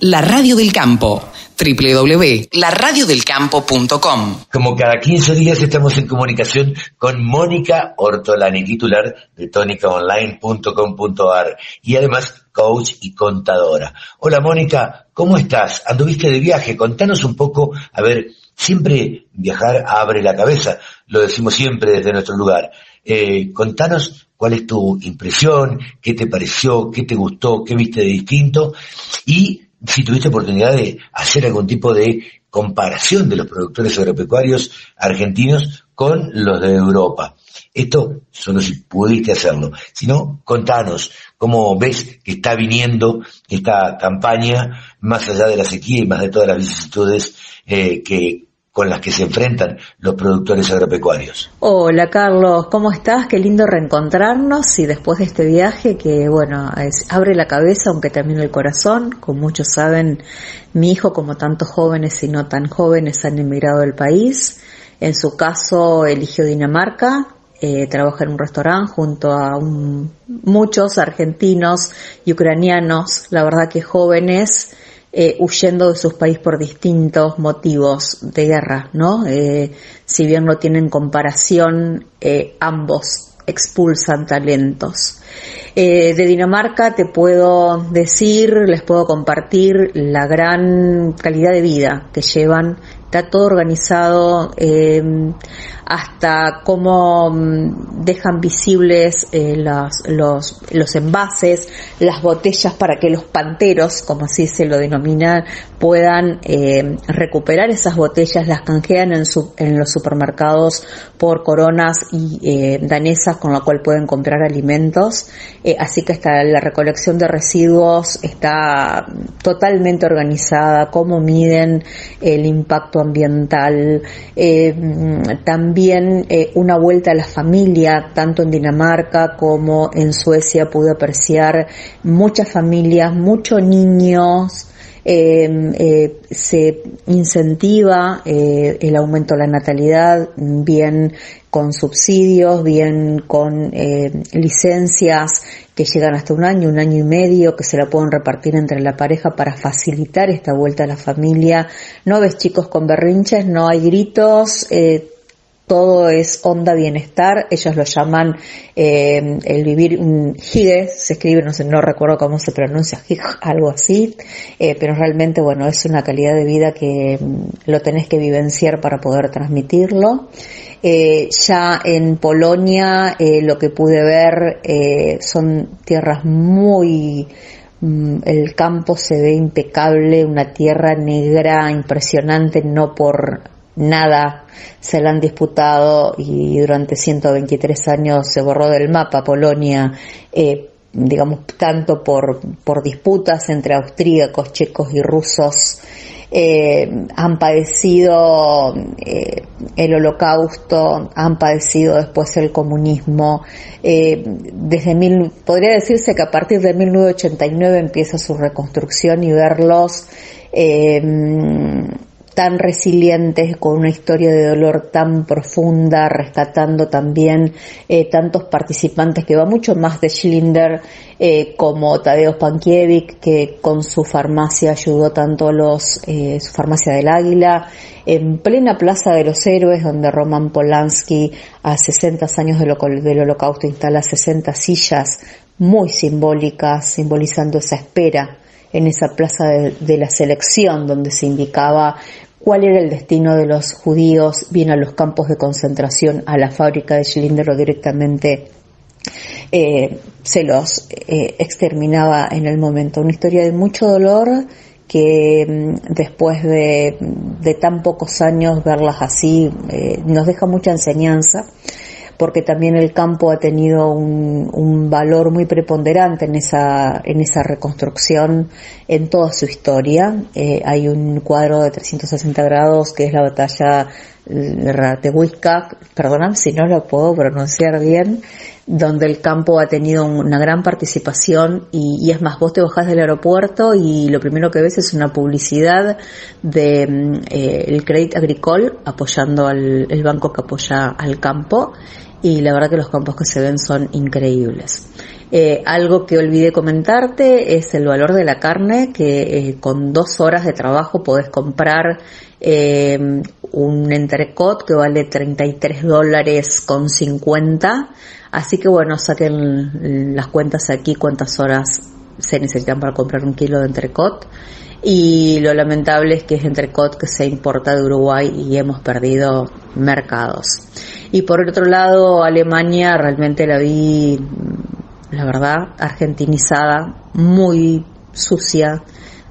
La Radio del Campo, www.laradiodelcampo.com. Como cada 15 días estamos en comunicación con Mónica Ortolani, titular de tónicaonline.com.ar y además coach y contadora. Hola Mónica, ¿cómo estás? ¿Anduviste de viaje? Contanos un poco, a ver, siempre viajar abre la cabeza, lo decimos siempre desde nuestro lugar. Eh, contanos cuál es tu impresión, qué te pareció, qué te gustó, qué viste de distinto y si tuviste oportunidad de hacer algún tipo de comparación de los productores agropecuarios argentinos con los de Europa. Esto solo si pudiste hacerlo. Si no, contanos cómo ves que está viniendo esta campaña, más allá de la sequía y más de todas las vicisitudes eh, que, con las que se enfrentan los productores agropecuarios. Hola Carlos, ¿cómo estás? Qué lindo reencontrarnos y después de este viaje que, bueno, abre la cabeza aunque también el corazón. Como muchos saben, mi hijo, como tantos jóvenes y no tan jóvenes, han emigrado del país. En su caso, eligió Dinamarca, eh, trabaja en un restaurante junto a muchos argentinos y ucranianos, la verdad que jóvenes, eh, huyendo de sus países por distintos motivos de guerra, ¿no? Eh, si bien no tienen comparación, eh, ambos expulsan talentos. de Dinamarca te puedo decir, les puedo compartir la gran calidad de vida que llevan está todo organizado eh, hasta cómo mm, dejan visibles eh, los, los, los, envases, las botellas para que los panteros, como así se lo denominan, puedan eh, recuperar esas botellas, las canjean en, su, en los supermercados por coronas y danesas con la cual pueden comprar alimentos. así que está la recolección de residuos está totalmente organizada, cómo miden el impacto ambiental, eh, también eh, una vuelta a la familia, tanto en Dinamarca como en Suecia pude apreciar muchas familias, muchos niños, eh, se incentiva el aumento de la natalidad, bien con subsidios, bien con licencias que llegan hasta un año, un año y medio, que se la pueden repartir entre la pareja para facilitar esta vuelta a la familia. No ves chicos con berrinches, no hay gritos, eh, todo es onda bienestar, ellos lo llaman eh, el vivir un hige, se escribe, no sé, no recuerdo cómo se pronuncia, algo así, eh, pero realmente, bueno, es una calidad de vida que mm, lo tenés que vivenciar para poder transmitirlo. Eh, ya en Polonia lo que pude ver son tierras muy mm, el campo se ve impecable, una tierra negra impresionante, no por nada se la han disputado y durante 123 años se borró del mapa Polonia, eh, digamos, tanto por, por disputas entre austríacos, checos y rusos. Eh, han padecido eh, el holocausto, han padecido después el comunismo. desde mil, podría decirse que a partir de 1989 empieza su reconstrucción y verlos tan resilientes, con una historia de dolor tan profunda, rescatando también eh, tantos participantes que va mucho más de Schlinder eh, como Tadeusz Pankiewicz, que con su farmacia ayudó tanto a los, eh, su farmacia del Águila, en plena Plaza de los Héroes, donde Roman Polanski a 60 años del, del holocausto instala 60 sillas muy simbólicas, simbolizando esa espera en esa plaza de, la selección donde se indicaba cuál era el destino de los judíos, bien a los campos de concentración, a la fábrica de Schlinder o directamente eh, se los eh, exterminaba en el momento. Una historia de mucho dolor que mm, después de, tan pocos años verlas así eh, nos deja mucha enseñanza porque también el campo ha tenido un, un, valor muy preponderante en esa, en esa reconstrucción en toda su historia. Eh, hay un cuadro de 360 grados que es la batalla de Ratehuisca, perdóname si no lo puedo pronunciar bien, donde el campo ha tenido una gran participación y, es más, vos te bajás del aeropuerto y lo primero que ves es una publicidad de mm, eh, el Credit Agricole apoyando al el banco que apoya al campo y la verdad que los campos que se ven son increíbles. Eh, algo que olvidé comentarte es el valor de la carne, que eh, con dos horas de trabajo podés comprar un entrecot que vale 33 dólares con 50. Así que bueno, saquen las cuentas aquí, cuántas horas se necesitan para comprar un kilo de entrecot. Y lo lamentable es que es entrecot que se importa de Uruguay y hemos perdido mercados. Y por otro lado, Alemania realmente la vi la verdad, argentinizada, muy sucia,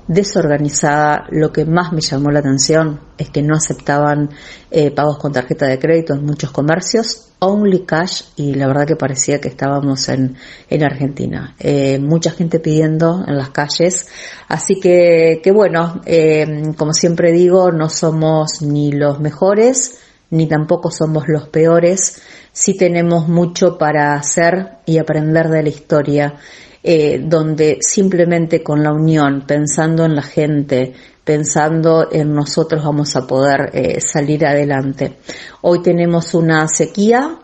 desorganizada. Lo que más me llamó la atención es que no aceptaban eh, pagos con tarjeta de crédito en muchos comercios, only cash, y la verdad que parecía que estábamos en, en Argentina. Eh, mucha gente pidiendo en las calles. Así que, que bueno, eh, como siempre digo, no somos ni los mejores, ni tampoco somos los peores sí tenemos mucho para hacer y aprender de la historia, eh, donde simplemente con la unión, pensando en la gente, pensando en nosotros vamos a poder eh, salir adelante. Hoy tenemos una sequía,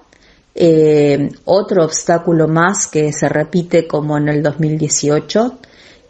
eh, otro obstáculo más que se repite como en el 2018,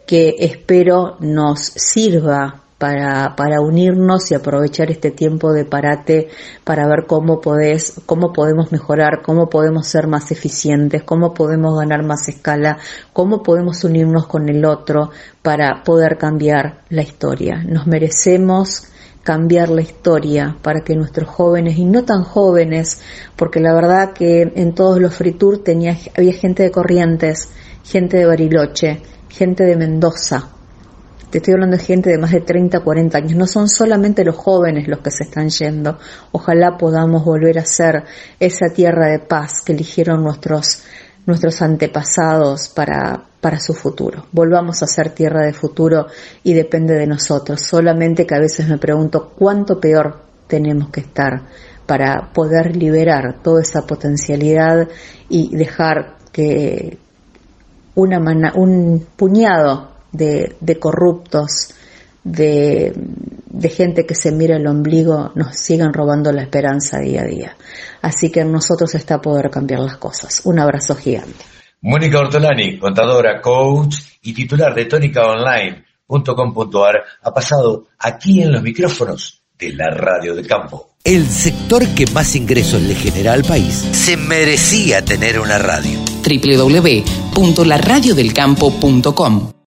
que espero nos sirva para, para unirnos y aprovechar este tiempo de parate para ver cómo podés, cómo podemos mejorar, cómo podemos ser más eficientes, cómo podemos ganar más escala, cómo podemos unirnos con el otro para poder cambiar la historia. Nos merecemos cambiar la historia para que nuestros jóvenes y no tan jóvenes, porque la verdad que en todos los free tour tenía, había gente de Corrientes, gente de Bariloche, gente de Mendoza, te estoy hablando de gente de más de 30, 40 años. No son solamente los jóvenes los que se están yendo. Ojalá podamos volver a ser esa tierra de paz que eligieron nuestros, nuestros antepasados para, para su futuro. Volvamos a ser tierra de futuro y depende de nosotros. Solamente que a veces me pregunto cuánto peor tenemos que estar para poder liberar toda esa potencialidad y dejar que una un puñado de, corruptos, de, de, gente que se mira el ombligo, nos sigan robando la esperanza día a día. Así que en nosotros está poder cambiar las cosas. Un abrazo gigante. Mónica Ortolani, contadora, coach y titular de tónicaonline.com.ar, ha pasado aquí en los micrófonos de la radio de campo. El sector que más ingresos le genera al país se merecía tener una radio. www.laradiodelcampo.com